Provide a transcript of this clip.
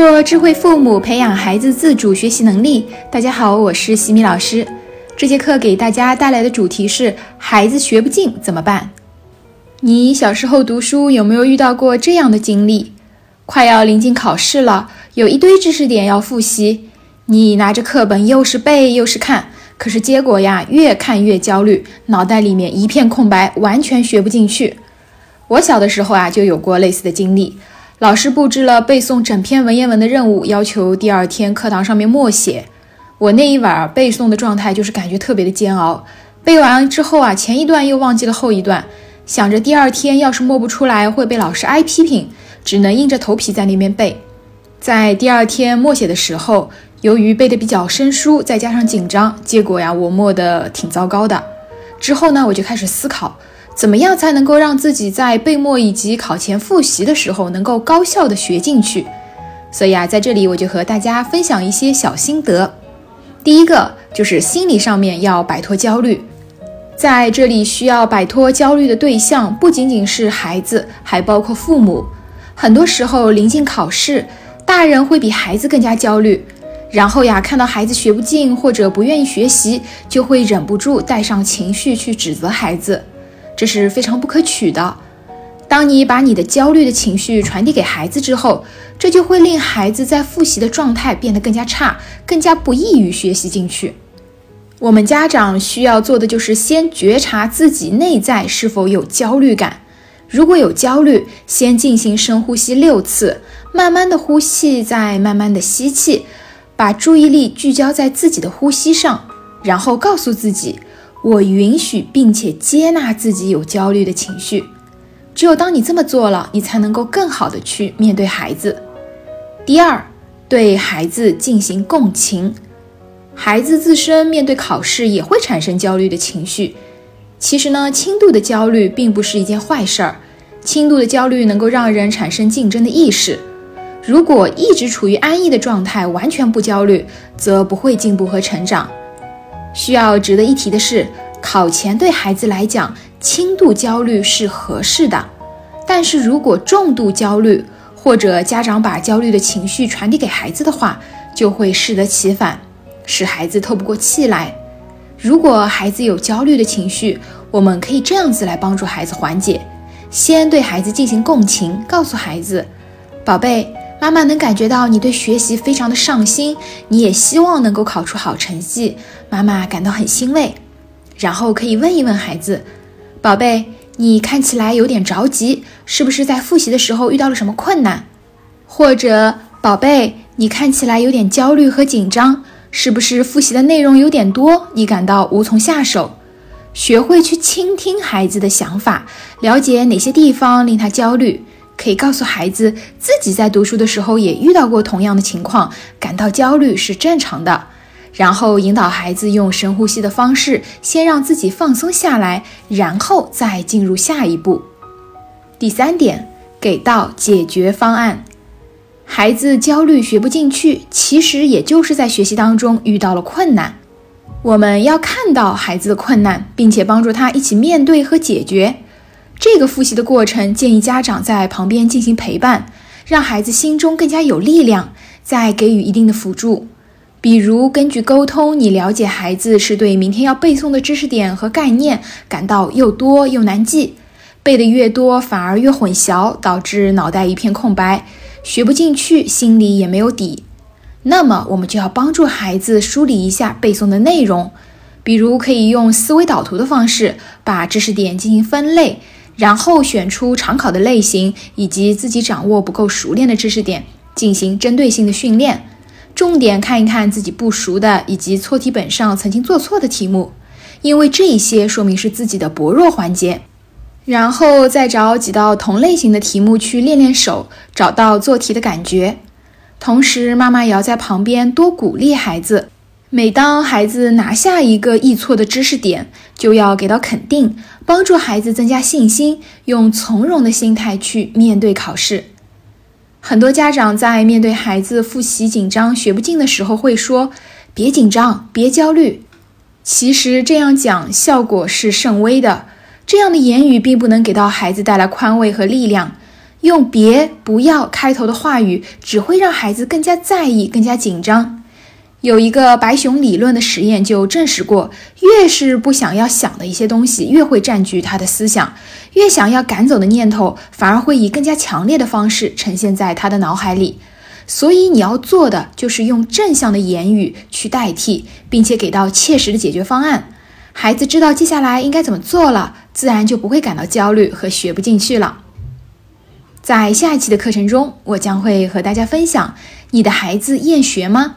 做智慧父母，培养孩子自主学习能力。大家好，我是西米老师。这节课给大家带来的主题是：孩子学不进怎么办？你小时候读书有没有遇到过这样的经历？快要临近考试了，有一堆知识点要复习，你拿着课本又是背又是看，可是结果呀，越看越焦虑，脑袋里面一片空白，完全学不进去。我小的时候啊，就有过类似的经历。老师布置了背诵整篇文言文的任务，要求第二天课堂上面默写。我那一晚背诵的状态就是感觉特别的煎熬。背完之后啊，前一段又忘记了后一段，想着第二天要是默不出来会被老师挨批评，只能硬着头皮在那边背。在第二天默写的时候，由于背的比较生疏，再加上紧张，结果呀，我默的挺糟糕的。之后呢，我就开始思考。怎么样才能够让自己在背默以及考前复习的时候能够高效的学进去？所以啊，在这里我就和大家分享一些小心得。第一个就是心理上面要摆脱焦虑，在这里需要摆脱焦虑的对象不仅仅是孩子，还包括父母。很多时候临近考试，大人会比孩子更加焦虑，然后呀，看到孩子学不进或者不愿意学习，就会忍不住带上情绪去指责孩子。这是非常不可取的。当你把你的焦虑的情绪传递给孩子之后，这就会令孩子在复习的状态变得更加差，更加不易于学习进去。我们家长需要做的就是先觉察自己内在是否有焦虑感。如果有焦虑，先进行深呼吸六次，慢慢的呼气，再慢慢的吸气，把注意力聚焦在自己的呼吸上，然后告诉自己。我允许并且接纳自己有焦虑的情绪，只有当你这么做了，你才能够更好的去面对孩子。第二，对孩子进行共情。孩子自身面对考试也会产生焦虑的情绪。其实呢，轻度的焦虑并不是一件坏事儿。轻度的焦虑能够让人产生竞争的意识。如果一直处于安逸的状态，完全不焦虑，则不会进步和成长。需要值得一提的是，考前对孩子来讲，轻度焦虑是合适的。但是如果重度焦虑，或者家长把焦虑的情绪传递给孩子的话，就会适得其反，使孩子透不过气来。如果孩子有焦虑的情绪，我们可以这样子来帮助孩子缓解：先对孩子进行共情，告诉孩子，宝贝。妈妈能感觉到你对学习非常的上心，你也希望能够考出好成绩，妈妈感到很欣慰。然后可以问一问孩子，宝贝，你看起来有点着急，是不是在复习的时候遇到了什么困难？或者，宝贝，你看起来有点焦虑和紧张，是不是复习的内容有点多，你感到无从下手？学会去倾听孩子的想法，了解哪些地方令他焦虑。可以告诉孩子，自己在读书的时候也遇到过同样的情况，感到焦虑是正常的。然后引导孩子用深呼吸的方式，先让自己放松下来，然后再进入下一步。第三点，给到解决方案。孩子焦虑学不进去，其实也就是在学习当中遇到了困难。我们要看到孩子的困难，并且帮助他一起面对和解决。这个复习的过程，建议家长在旁边进行陪伴，让孩子心中更加有力量，再给予一定的辅助。比如，根据沟通，你了解孩子是对明天要背诵的知识点和概念感到又多又难记，背的越多反而越混淆，导致脑袋一片空白，学不进去，心里也没有底。那么，我们就要帮助孩子梳理一下背诵的内容，比如可以用思维导图的方式，把知识点进行分类。然后选出常考的类型以及自己掌握不够熟练的知识点，进行针对性的训练，重点看一看自己不熟的以及错题本上曾经做错的题目，因为这一些说明是自己的薄弱环节。然后再找几道同类型的题目去练练手，找到做题的感觉。同时，妈妈也要在旁边多鼓励孩子。每当孩子拿下一个易错的知识点，就要给到肯定，帮助孩子增加信心，用从容的心态去面对考试。很多家长在面对孩子复习紧张、学不进的时候，会说：“别紧张，别焦虑。”其实这样讲效果是甚微的，这样的言语并不能给到孩子带来宽慰和力量。用“别”“不要”开头的话语，只会让孩子更加在意、更加紧张。有一个白熊理论的实验就证实过，越是不想要想的一些东西，越会占据他的思想；越想要赶走的念头，反而会以更加强烈的方式呈现在他的脑海里。所以你要做的就是用正向的言语去代替，并且给到切实的解决方案。孩子知道接下来应该怎么做了，自然就不会感到焦虑和学不进去了。在下一期的课程中，我将会和大家分享：你的孩子厌学吗？